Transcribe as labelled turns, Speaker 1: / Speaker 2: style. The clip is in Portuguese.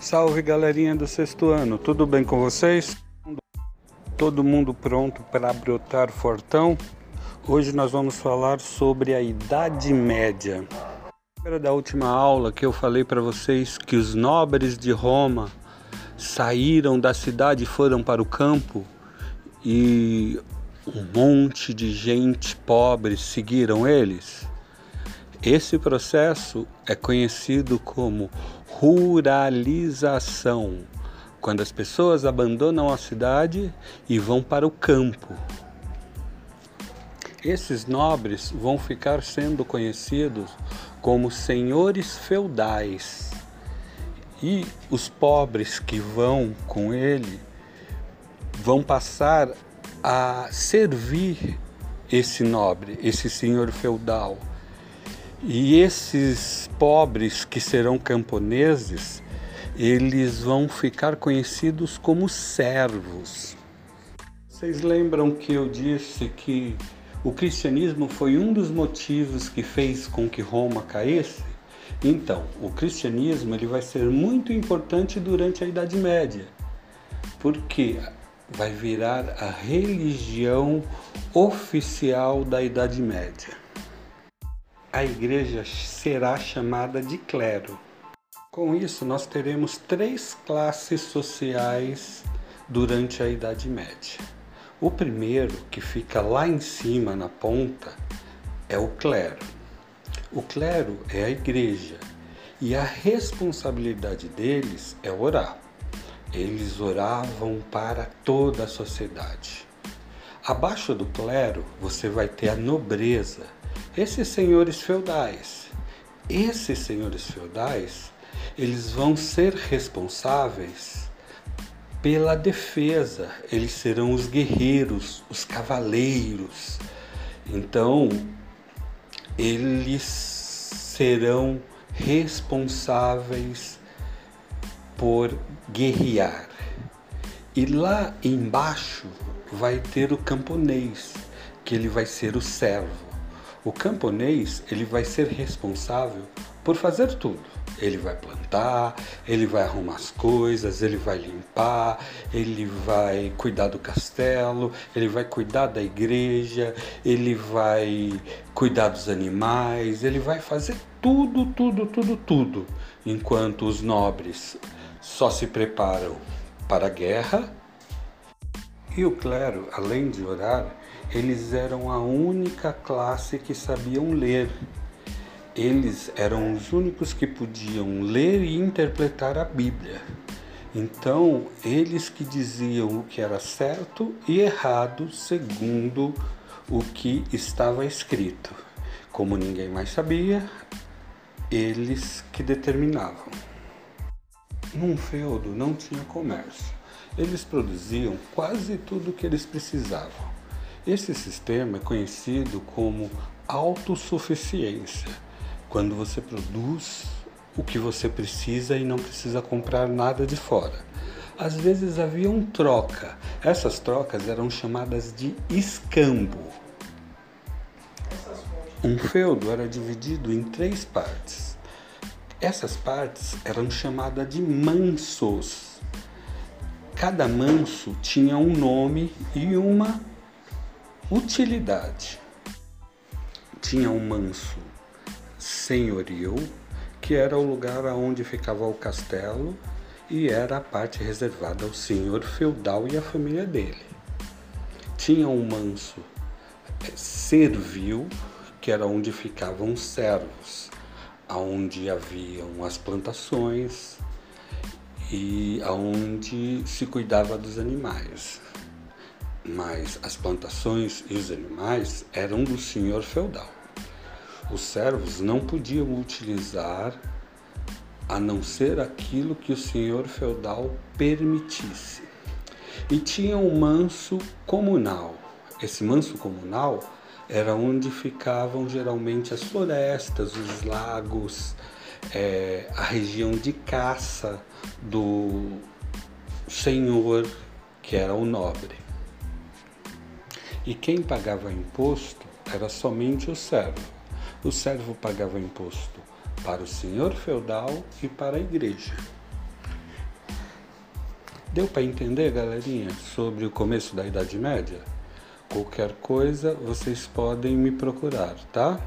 Speaker 1: Salve galerinha do sexto ano, tudo bem com vocês? Todo mundo pronto para brotar fortão? Hoje nós vamos falar sobre a Idade Média. Lembra da última aula que eu falei para vocês que os nobres de Roma saíram da cidade e foram para o campo e um monte de gente pobre seguiram eles? Esse processo é conhecido como ruralização, quando as pessoas abandonam a cidade e vão para o campo. Esses nobres vão ficar sendo conhecidos como senhores feudais. E os pobres que vão com ele vão passar a servir esse nobre, esse senhor feudal e esses pobres que serão camponeses, eles vão ficar conhecidos como servos. Vocês lembram que eu disse que o cristianismo foi um dos motivos que fez com que Roma caísse? Então, o cristianismo ele vai ser muito importante durante a Idade Média, porque vai virar a religião oficial da Idade Média a igreja será chamada de clero. Com isso, nós teremos três classes sociais durante a Idade Média. O primeiro, que fica lá em cima na ponta, é o clero. O clero é a igreja e a responsabilidade deles é orar. Eles oravam para toda a sociedade. Abaixo do clero, você vai ter a nobreza esses senhores feudais, esses senhores feudais, eles vão ser responsáveis pela defesa, eles serão os guerreiros, os cavaleiros. Então, eles serão responsáveis por guerrear. E lá embaixo vai ter o camponês, que ele vai ser o servo. O camponês ele vai ser responsável por fazer tudo. Ele vai plantar, ele vai arrumar as coisas, ele vai limpar, ele vai cuidar do castelo, ele vai cuidar da igreja, ele vai cuidar dos animais, ele vai fazer tudo, tudo, tudo, tudo. Enquanto os nobres só se preparam para a guerra e o clero, além de orar, eles eram a única classe que sabiam ler. Eles eram os únicos que podiam ler e interpretar a Bíblia. Então, eles que diziam o que era certo e errado segundo o que estava escrito. Como ninguém mais sabia, eles que determinavam. Num feudo não tinha comércio. Eles produziam quase tudo o que eles precisavam. Esse sistema é conhecido como autossuficiência, quando você produz o que você precisa e não precisa comprar nada de fora. Às vezes havia troca. Essas trocas eram chamadas de escambo. Um feudo era dividido em três partes. Essas partes eram chamadas de mansos. Cada manso tinha um nome e uma Utilidade. Tinha um manso senhorio, que era o lugar onde ficava o castelo e era a parte reservada ao senhor feudal e à família dele. Tinha um manso é, servil, que era onde ficavam os servos, aonde haviam as plantações e aonde se cuidava dos animais mas as plantações e os animais eram do senhor feudal. Os servos não podiam utilizar a não ser aquilo que o senhor feudal permitisse. E tinha um manso comunal. Esse manso comunal era onde ficavam geralmente as florestas, os lagos, é, a região de caça do senhor que era o nobre. E quem pagava imposto era somente o servo. O servo pagava imposto para o senhor feudal e para a igreja. Deu para entender, galerinha, sobre o começo da Idade Média? Qualquer coisa vocês podem me procurar, tá?